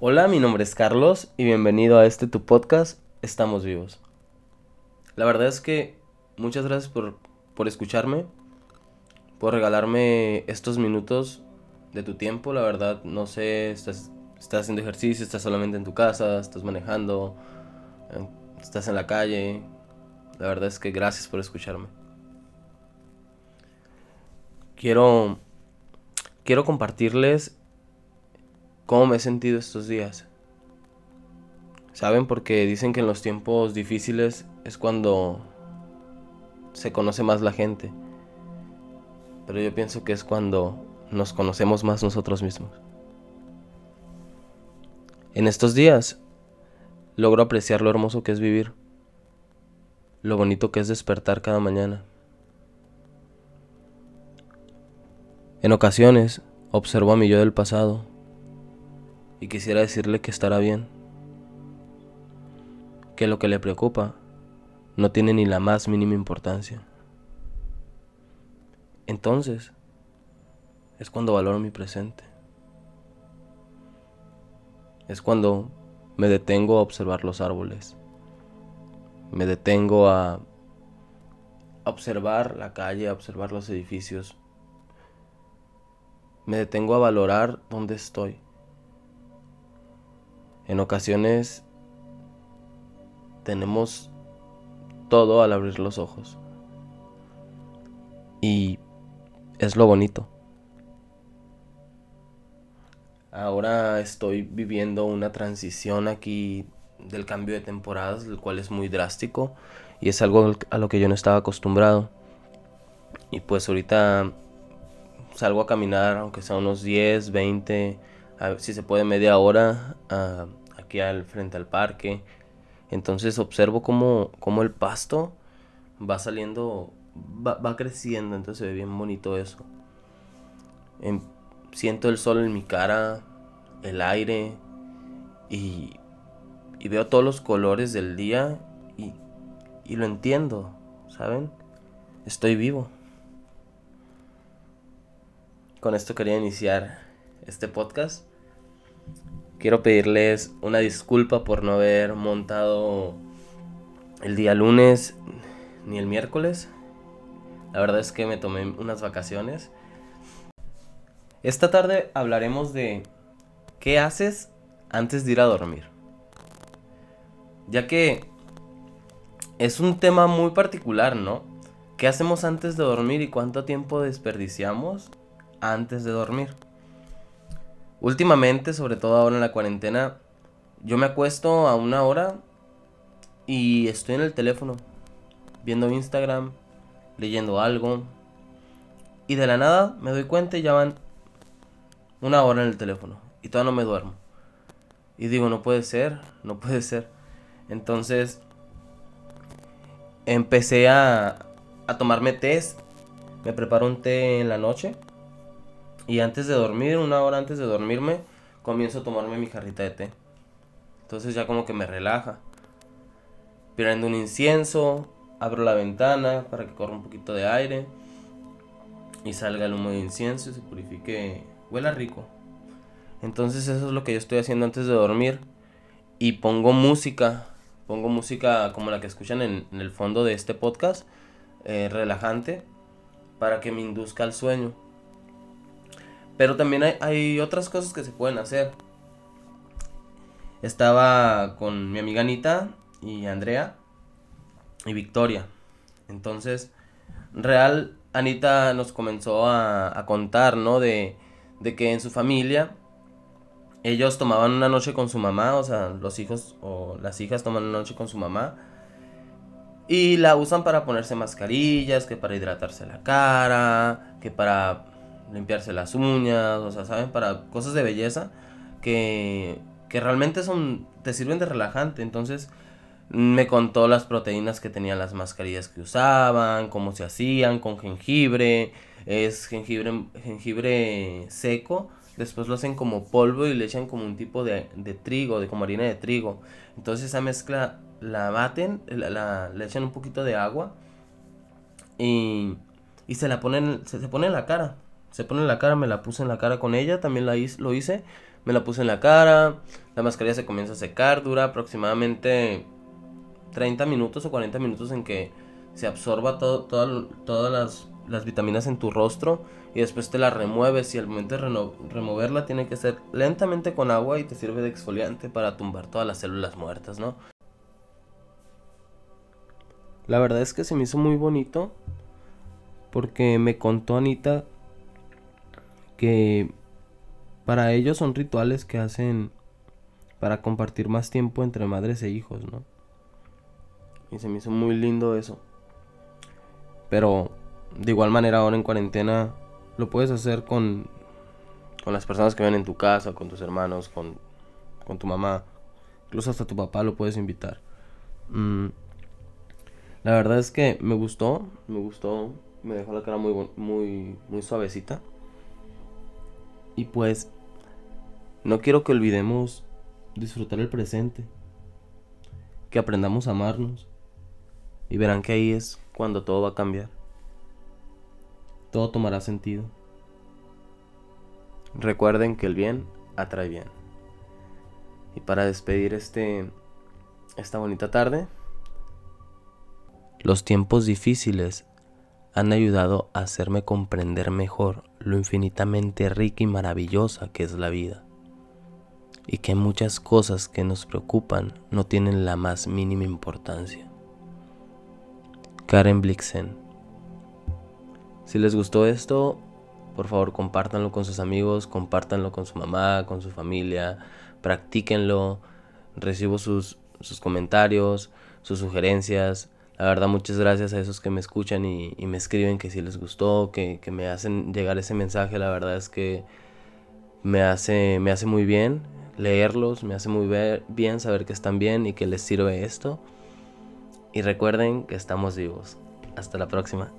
Hola, mi nombre es Carlos y bienvenido a este tu podcast Estamos vivos. La verdad es que muchas gracias por, por escucharme, por regalarme estos minutos de tu tiempo. La verdad, no sé, estás, estás haciendo ejercicio, estás solamente en tu casa, estás manejando, eh, estás en la calle. La verdad es que gracias por escucharme. Quiero, quiero compartirles cómo me he sentido estos días. ¿Saben? Porque dicen que en los tiempos difíciles es cuando se conoce más la gente. Pero yo pienso que es cuando nos conocemos más nosotros mismos. En estos días logro apreciar lo hermoso que es vivir, lo bonito que es despertar cada mañana. En ocasiones observo a mi yo del pasado y quisiera decirle que estará bien, que lo que le preocupa no tiene ni la más mínima importancia. Entonces, es cuando valoro mi presente. Es cuando me detengo a observar los árboles. Me detengo a observar la calle, a observar los edificios. Me detengo a valorar dónde estoy. En ocasiones tenemos todo al abrir los ojos. Y es lo bonito. Ahora estoy viviendo una transición aquí del cambio de temporadas, el cual es muy drástico y es algo a lo que yo no estaba acostumbrado. Y pues ahorita salgo a caminar, aunque sea unos 10, 20, a ver si se puede media hora, aquí al frente al parque. Entonces observo cómo, cómo el pasto va saliendo, va, creciendo, entonces se ve bien bonito eso. Em, siento el sol en mi cara, el aire y, y veo todos los colores del día y, y lo entiendo, ¿saben? Estoy vivo. Con esto quería iniciar este podcast. Quiero pedirles una disculpa por no haber montado el día lunes ni el miércoles. La verdad es que me tomé unas vacaciones. Esta tarde hablaremos de qué haces antes de ir a dormir. Ya que es un tema muy particular, ¿no? ¿Qué hacemos antes de dormir y cuánto tiempo desperdiciamos antes de dormir? Últimamente, sobre todo ahora en la cuarentena, yo me acuesto a una hora y estoy en el teléfono, viendo Instagram, leyendo algo. Y de la nada me doy cuenta y ya van una hora en el teléfono. Y todavía no me duermo. Y digo, no puede ser, no puede ser. Entonces empecé a, a tomarme test. Me preparo un té en la noche y antes de dormir, una hora antes de dormirme, comienzo a tomarme mi jarrita de té. Entonces ya como que me relaja. Prendo un incienso, abro la ventana para que corra un poquito de aire y salga el humo de incienso y se purifique, huela rico. Entonces eso es lo que yo estoy haciendo antes de dormir y pongo música, pongo música como la que escuchan en, el fondo de este podcast, eh, relajante, para que me induzca al sueño. Pero también hay, otras cosas que se pueden hacer. Estaba con mi amiga Anita y Andrea y Victoria. Entonces, real, Anita nos comenzó a, contar, ¿no? De, de que en su familia ellos tomaban una noche con su mamá, o sea, los hijos o las hijas toman una noche con su mamá. Y la usan para ponerse mascarillas, que para hidratarse la cara, que para limpiarse las uñas, o sea, ¿saben? Para cosas de belleza que, que realmente son, te sirven de relajante. Entonces me contó las proteínas que tenían las mascarillas que usaban, cómo se hacían, con jengibre, es jengibre, jengibre seco, después lo hacen como polvo y le echan como un tipo de, de trigo, de como harina de trigo. Entonces esa mezcla la baten, la, le echan un poquito de agua y, y se la ponen, se, se pone en la cara se pone en la cara, me la puse en la cara con ella, también la lo hice, me la puse en la cara, la mascarilla se comienza a secar, dura aproximadamente 30 minutos o 40 minutos en que se absorba todo, todas las, las, vitaminas en tu rostro y después te la remueves y al momento de removerla tiene que ser lentamente con agua y te sirve de exfoliante para tumbar todas las células muertas, ¿no? La verdad es que se me hizo muy bonito porque me contó Anita que para ellos son rituales que hacen para compartir más tiempo entre madres e hijos, ¿no? Y se me hizo muy lindo eso. Pero de igual manera ahora en cuarentena lo puedes hacer con, con las personas que ven en tu casa, con tus hermanos, con, con tu mamá. Incluso hasta tu papá lo puedes invitar. Mm, la verdad es que me gustó, me gustó, me dejó la cara muy, muy, muy suavecita. Y pues, no quiero que olvidemos disfrutar el presente, que aprendamos a amarnos. Y verán que ahí es cuando todo va a cambiar. Todo tomará sentido. Recuerden que el bien atrae bien. Y para despedir este esta bonita tarde, los tiempos difíciles han ayudado a hacerme comprender mejor lo infinitamente rica y maravillosa que es la vida. Y que muchas cosas que nos preocupan no tienen la más mínima importancia. Karen Blixen. Si les gustó esto, por favor compártanlo con sus amigos, compártanlo con su mamá, con su familia, practíquenlo, recibo sus, sus comentarios, sus sugerencias. La verdad, muchas gracias a esos que me escuchan y, me escriben que si les gustó, que, que, me hacen llegar ese mensaje. La verdad es que me hace, me hace muy bien leerlos, me hace muy bien saber que están bien y que les sirve esto. Y recuerden que estamos vivos. Hasta la próxima.